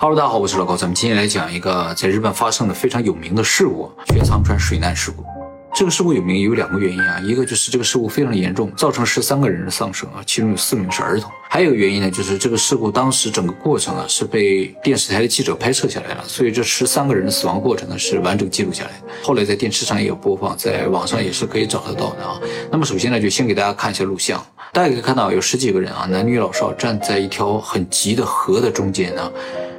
Hello，大家好，我是老高，咱们今天来讲一个在日本发生的非常有名的事故——雪仓川水难事故。这个事故有名有两个原因啊，一个就是这个事故非常严重，造成十三个人的丧生啊，其中有四名是儿童。还有一个原因呢，就是这个事故当时整个过程啊是被电视台的记者拍摄下来了，所以这十三个人的死亡过程呢是完整记录下来的。后来在电视上也有播放，在网上也是可以找得到的啊。那么首先呢，就先给大家看一下录像，大家可以看到有十几个人啊，男女老少站在一条很急的河的中间啊。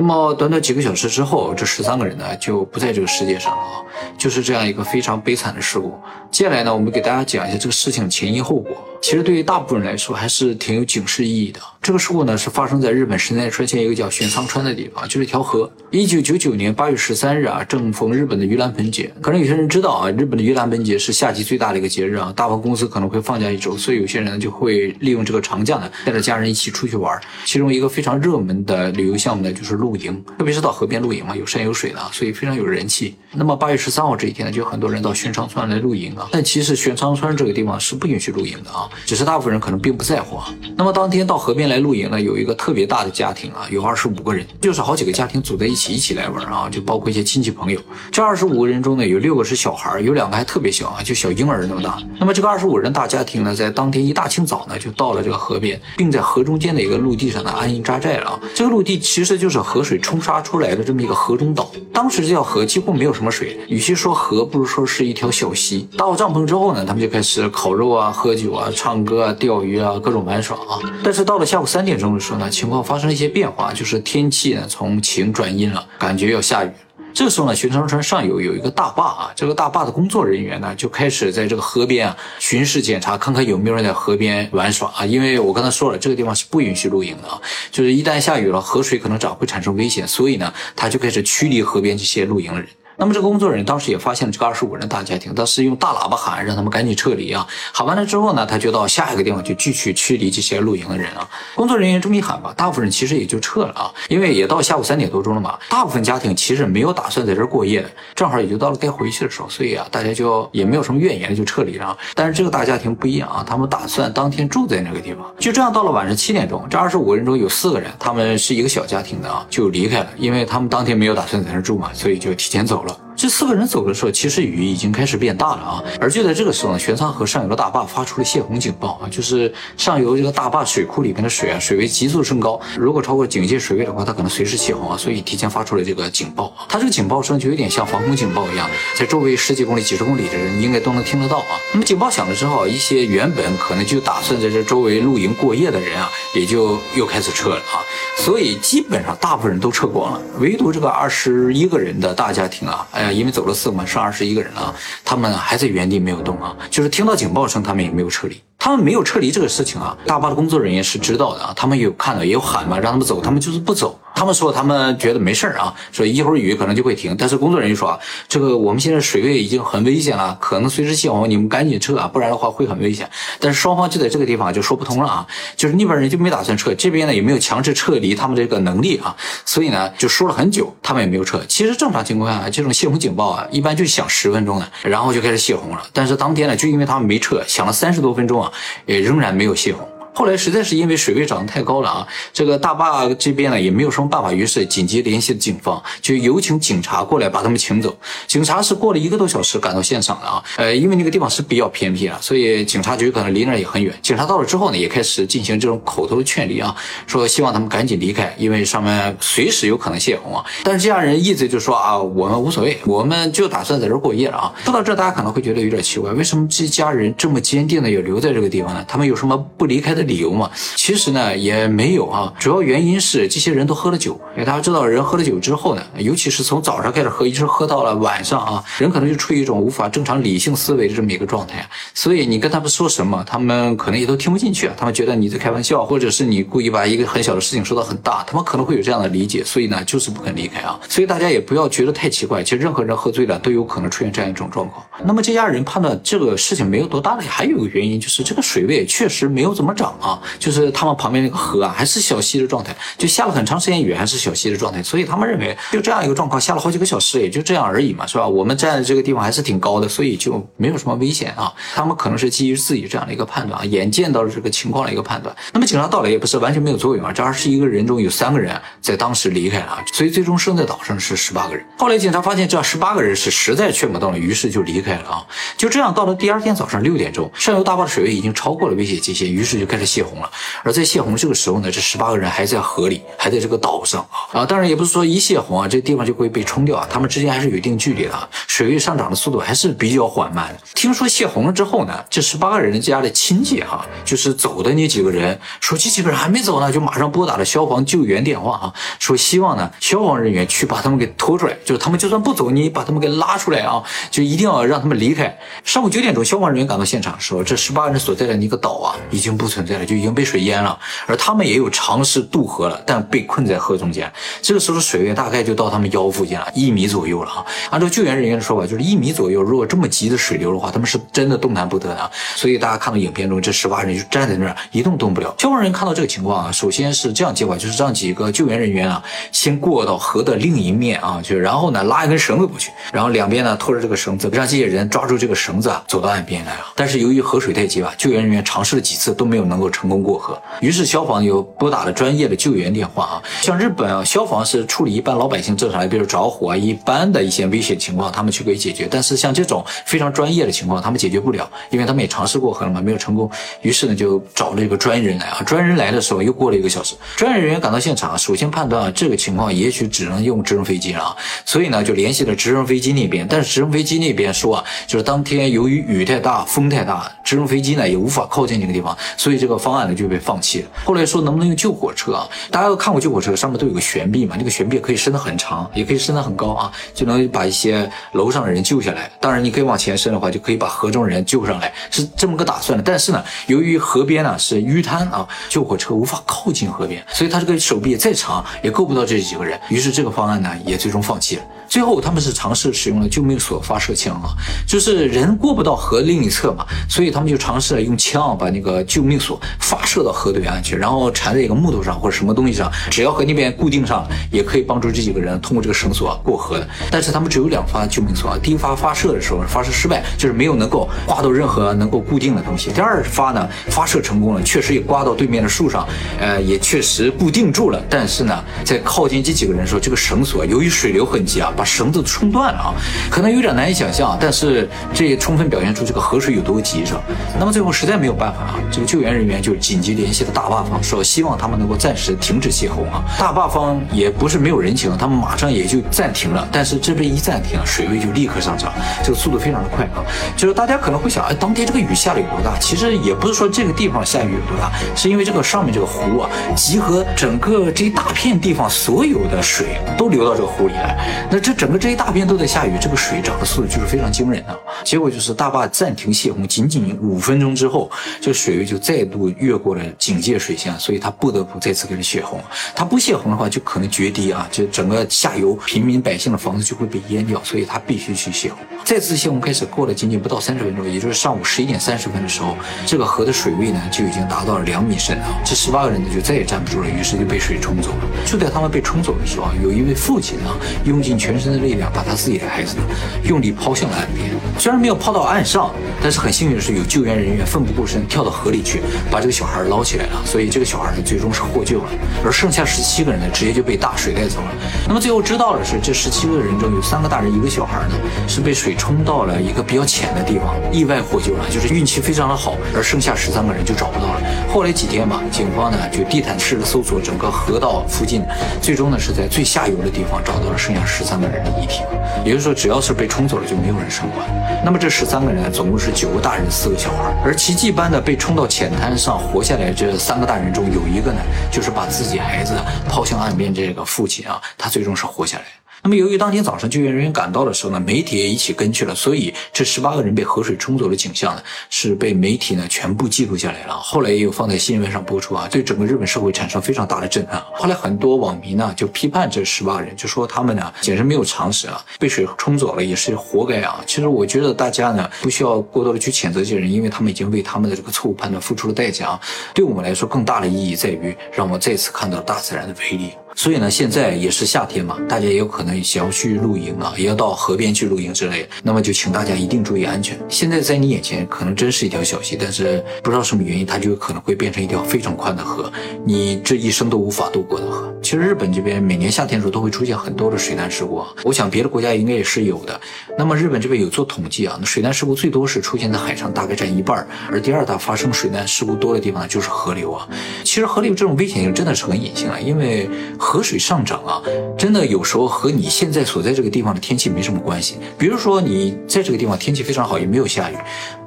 那么短短几个小时之后，这十三个人呢就不在这个世界上了啊，就是这样一个非常悲惨的事故。接下来呢，我们给大家讲一下这个事情前因后果。其实对于大部分人来说，还是挺有警示意义的。这个事故呢，是发生在日本神奈川县一个叫玄仓川的地方，就是一条河。一九九九年八月十三日啊，正逢日本的盂兰盆节。可能有些人知道啊，日本的盂兰盆节是夏季最大的一个节日啊，大部分公司可能会放假一周，所以有些人就会利用这个长假呢，带着家人一起出去玩。其中一个非常热门的旅游项目呢，就是露营，特别是到河边露营嘛，有山有水的，所以非常有人气。那么八月十三号这一天呢，就很多人到玄仓川来露营啊。但其实玄仓川这个地方是不允许露营的啊，只是大部分人可。可能并不在乎啊。那么当天到河边来露营呢，有一个特别大的家庭啊，有二十五个人，就是好几个家庭组在一起一起来玩啊，就包括一些亲戚朋友。这二十五个人中呢，有六个是小孩，有两个还特别小啊，就小婴儿那么大。那么这个二十五人大家庭呢，在当天一大清早呢，就到了这个河边，并在河中间的一个陆地上呢安营扎寨了。这个陆地其实就是河水冲刷出来的这么一个河中岛。当时这条河几乎没有什么水，与其说河，不如说是一条小溪。搭好帐篷之后呢，他们就开始烤肉啊、喝酒啊、唱歌啊、钓。鱼啊，各种玩耍啊，但是到了下午三点钟的时候呢，情况发生了一些变化，就是天气呢从晴转阴了，感觉要下雨。这个时候呢，玄仓川上游有一个大坝啊，这个大坝的工作人员呢就开始在这个河边啊巡视检查，看看有没有人在河边玩耍啊。因为我刚才说了，这个地方是不允许露营的啊，就是一旦下雨了，河水可能涨，会产生危险，所以呢，他就开始驱离河边这些露营的人。那么这个工作人员当时也发现了这个二十五人大家庭，当时用大喇叭喊，让他们赶紧撤离啊！喊完了之后呢，他就到下一个地方去继续驱离这些露营的人啊。工作人员这么一喊吧，大部分人其实也就撤了啊，因为也到下午三点多钟了嘛。大部分家庭其实没有打算在这儿过夜的，正好也就到了该回去的时候，所以啊，大家就也没有什么怨言就撤离了。但是这个大家庭不一样啊，他们打算当天住在那个地方。就这样，到了晚上七点钟，这二十五个人中有四个人，他们是一个小家庭的啊，就离开了，因为他们当天没有打算在那儿住嘛，所以就提前走了。 몰라. 这四个人走的时候，其实雨已经开始变大了啊！而就在这个时候呢，玄仓河上游的大坝发出了泄洪警报啊，就是上游这个大坝水库里面的水啊，水位急速升高，如果超过警戒水位的话，它可能随时泄洪啊，所以提前发出了这个警报。它这个警报声就有点像防空警报一样，在周围十几公里、几十公里的人应该都能听得到啊。那么警报响了之后，一些原本可能就打算在这周围露营过夜的人啊，也就又开始撤了啊。所以基本上大部分人都撤光了，唯独这个二十一个人的大家庭啊，哎因为走了四个嘛，剩二十一个人了，他们还在原地没有动啊，就是听到警报声，他们也没有撤离。他们没有撤离这个事情啊，大巴的工作人员是知道的啊，他们有看到，也有喊嘛，让他们走，他们就是不走。他们说他们觉得没事儿啊，说一会儿雨可能就会停。但是工作人员说啊，这个我们现在水位已经很危险了，可能随时泄洪，你们赶紧撤啊，不然的话会很危险。但是双方就在这个地方就说不通了啊，就是那边人就没打算撤，这边呢也没有强制撤离他们这个能力啊，所以呢就说了很久，他们也没有撤。其实正常情况下，这种泄洪警报啊，一般就响十分钟的，然后就开始泄洪了。但是当天呢，就因为他们没撤，响了三十多分钟啊，也仍然没有泄洪。后来实在是因为水位涨得太高了啊，这个大坝这边呢也没有什么办法，于是紧急联系了警方，就有请警察过来把他们请走。警察是过了一个多小时赶到现场的啊，呃，因为那个地方是比较偏僻啊，所以警察局可能离那也很远。警察到了之后呢，也开始进行这种口头的劝离啊，说希望他们赶紧离开，因为上面随时有可能泄洪啊。但是这家人意思就说啊，我们无所谓，我们就打算在这儿过夜了啊。说到这，大家可能会觉得有点奇怪，为什么这家人这么坚定的要留在这个地方呢？他们有什么不离开的？理由嘛，其实呢也没有啊，主要原因是这些人都喝了酒。因为大家知道，人喝了酒之后呢，尤其是从早上开始喝，一直喝到了晚上啊，人可能就处于一种无法正常理性思维的这么一个状态。所以你跟他们说什么，他们可能也都听不进去啊。他们觉得你在开玩笑，或者是你故意把一个很小的事情说到很大，他们可能会有这样的理解。所以呢，就是不肯离开啊。所以大家也不要觉得太奇怪，其实任何人喝醉了都有可能出现这样一种状况。那么这家人判断这个事情没有多大的，还有一个原因就是这个水位确实没有怎么涨。啊，就是他们旁边那个河啊还是小溪的状态，就下了很长时间雨还是小溪的状态，所以他们认为就这样一个状况下了好几个小时，也就这样而已嘛，是吧？我们站的这个地方还是挺高的，所以就没有什么危险啊。他们可能是基于自己这样的一个判断啊，眼见到了这个情况的一个判断。那么警察到来也不是完全没有作用啊，这二十一个人中有三个人在当时离开了，所以最终剩在岛上是十八个人。后来警察发现这十八个人是实在劝不动了，于是就离开了啊。就这样到了第二天早上六点钟，上游大坝的水位已经超过了危险界限，于是就开始泄洪了。而在泄洪这个时候呢，这十八个人还在河里，还在这个岛上啊。啊，当然也不是说一泄洪啊，这地方就会被冲掉啊，他们之间还是有一定距离的，水位上涨的速度还是比较缓慢的。听说泄洪了之后呢，这十八个人家的亲戚哈，就是走的那几个人，说这几个人还没走呢，就马上拨打了消防救援电话啊，说希望呢消防人员去把他们给拖出来，就是他们就算不走，你把他们给拉出来啊，就一定要让他们离开。上午九点钟，消防人员赶到现场，说这十八个人所在的那个岛啊，已经不存在了，就已经被水淹了。而他们也有尝试渡河了，但被困在河中间。这个时候的水位大概就到他们腰附近了，一米左右了啊。按照救援人员的说法，就是一米左右。如果这么急的水流的话，他们是真的动弹不得的。所以大家看到影片中这十八人就站在那儿一动动不了。消防人员看到这个情况啊，首先是这样计划，就是让几个救援人员啊先过到河的另一面啊，就然后呢拉一根绳子过去，然后两边呢拖着这个绳子，让这些人抓住这个绳子啊走到岸边来啊。但是由于河水太急啊，救援人员尝试了几次都没有能够成功过河，于是消防又拨打了专业的救援电话啊。像日本啊，消防是处理一般老百姓正常的，比如着火啊一般的一些危险情况，他们去可以解决。但是像这种非常专业的情况，他们解决不了，因为他们也尝试过河了嘛，没有成功。于是呢，就找了一个专人来啊。专人来的时候又过了一个小时，专业人员赶到现场，首先判断啊这个情况也许只能用直升飞机了啊，所以呢就联系了直升飞机那边。但是直升飞机那边说啊，就是当天由于雨太大、风太大，直升飞机呢也无法靠近那个地方，所以这个这个方案呢就被放弃了。后来说能不能用救火车啊？大家都看过救火车，上面都有个悬臂嘛，那个悬臂可以伸得很长，也可以伸得很高啊，就能把一些楼上的人救下来。当然你可以往前伸的话，就可以把河中人救上来，是这么个打算的。但是呢，由于河边呢是淤滩啊，救火车无法靠近河边，所以他这个手臂再长也够不到这几个人。于是这个方案呢也最终放弃了。最后他们是尝试使用了救命索发射枪啊，就是人过不到河另一侧嘛，所以他们就尝试了用枪把那个救命索发射到河对岸去，然后缠在一个木头上或者什么东西上，只要和那边固定上，也可以帮助这几个人通过这个绳索过河的。但是他们只有两发救命索啊，第一发发射的时候发射失败，就是没有能够挂到任何能够固定的东西。第二发呢，发射成功了，确实也挂到对面的树上，呃，也确实固定住了。但是呢，在靠近这几个人的时候，这个绳索由于水流很急啊。把绳子冲断了啊，可能有点难以想象，但是这也充分表现出这个河水有多急，是吧？那么最后实在没有办法啊，这个救援人员就紧急联系了大坝方，说希望他们能够暂时停止泄洪啊。大坝方也不是没有人情，他们马上也就暂停了。但是这边一暂停，水位就立刻上涨，这个速度非常的快啊。就是大家可能会想，哎，当天这个雨下的有多大？其实也不是说这个地方下雨有多大，是因为这个上面这个湖啊，集合整个这一大片地方所有的水都流到这个湖里来，那这。这整个这一大片都在下雨，这个水涨的速度就是非常惊人的。结果就是大坝暂停泄洪，仅仅五分钟之后，这水位就再度越过了警戒水线，所以他不得不再次开始泄洪。他不泄洪的话，就可能决堤啊，就整个下游平民百姓的房子就会被淹掉，所以他必须去泄洪。再次泄洪开始过了仅仅不到三十分钟，也就是上午十一点三十分的时候，这个河的水位呢就已经达到了两米深啊。这十八个人呢就再也站不住了，于是就被水冲走了。就在他们被冲走的时候，有一位父亲啊，用尽全身的力量把他自己的孩子用力抛向了岸边，虽然没有抛到岸上，但是很幸运的是有救援人员奋不顾身跳到河里去把这个小孩捞起来了，所以这个小孩呢最终是获救了，而剩下十七个人呢直接就被大水带走了。那么最后知道的是，这十七个人中有三个大人一个小孩呢是被水冲到了一个比较浅的地方，意外获救了，就是运气非常的好，而剩下十三个人就找不到了。后来几天吧，警方呢就地毯式的搜索整个河道附近，最终呢是在最下游的地方找到了剩下十三个人的遗体。也就是说，只要是被冲走了，就没有人生还。那么这十三个人总共是九个大人，四个小孩。而奇迹般的被冲到浅滩上活下来这三个大人中，有一个呢，就是把自己孩子抛向岸边这个父亲啊，他最终是活下来。那么由于当天早上救援人员赶到的时候呢，媒体也一起跟去了，所以这十八个人被河水冲走的景象呢，是被媒体呢全部记录下来了。后来也有放在新闻上播出啊，对整个日本社会产生非常大的震撼。后来很多网民呢就批判这十八人，就说他们呢简直没有常识啊，被水冲走了也是活该啊。其实我觉得大家呢不需要过多的去谴责这些人，因为他们已经为他们的这个错误判断付出了代价。对我们来说，更大的意义在于让我们再次看到大自然的威力。所以呢，现在也是夏天嘛，大家也有可能想要去露营啊，也要到河边去露营之类。那么就请大家一定注意安全。现在在你眼前可能真是一条小溪，但是不知道什么原因，它就有可能会变成一条非常宽的河，你这一生都无法渡过的河。其实日本这边每年夏天的时候都会出现很多的水难事故啊，我想别的国家应该也是有的。那么日本这边有做统计啊，那水难事故最多是出现在海上，大概占一半，而第二大发生水难事故多的地方就是河流啊。其实河流这种危险性真的是很隐性啊，因为河水上涨啊，真的有时候和你现在所在这个地方的天气没什么关系。比如说你在这个地方天气非常好，也没有下雨，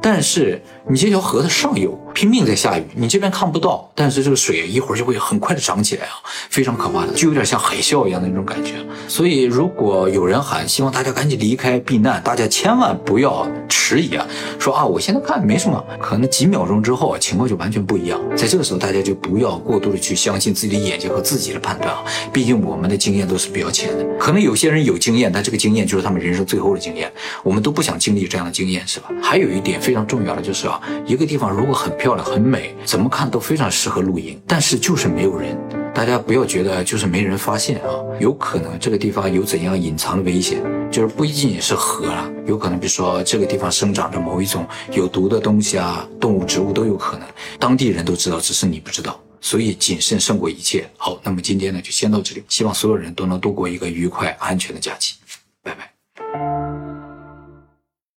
但是你这条河的上游拼命在下雨，你这边看不到，但是这个水一会儿就会很快的涨起来啊，非常可怕的，就有点像海啸一样的那种感觉。所以如果有人喊希望大家赶紧离开避难，大家千万不要迟疑啊，说啊我现在看没什么，可能几秒钟之后情况就完全不一样。在这个时候，大家就不要过度的去相信自己的眼睛和自己的判断毕竟我们的经验都是比较浅的。可能有些人有经验，但这个经验就是他们人生最后的经验，我们都不想经历这样的经验，是吧？还有一点非常重要的就是啊，一个地方如果很漂亮、很美，怎么看都非常适合露营，但是就是没有人。大家不要觉得就是没人发现啊，有可能这个地方有怎样隐藏的危险，就是不仅仅是河了，有可能比如说这个地方生长着某一种有毒的东西啊，动物、植物都有可能，当地人都知道，只是你不知道。所以谨慎胜过一切。好，那么今天呢就先到这里，希望所有人都能度过一个愉快、安全的假期。拜拜。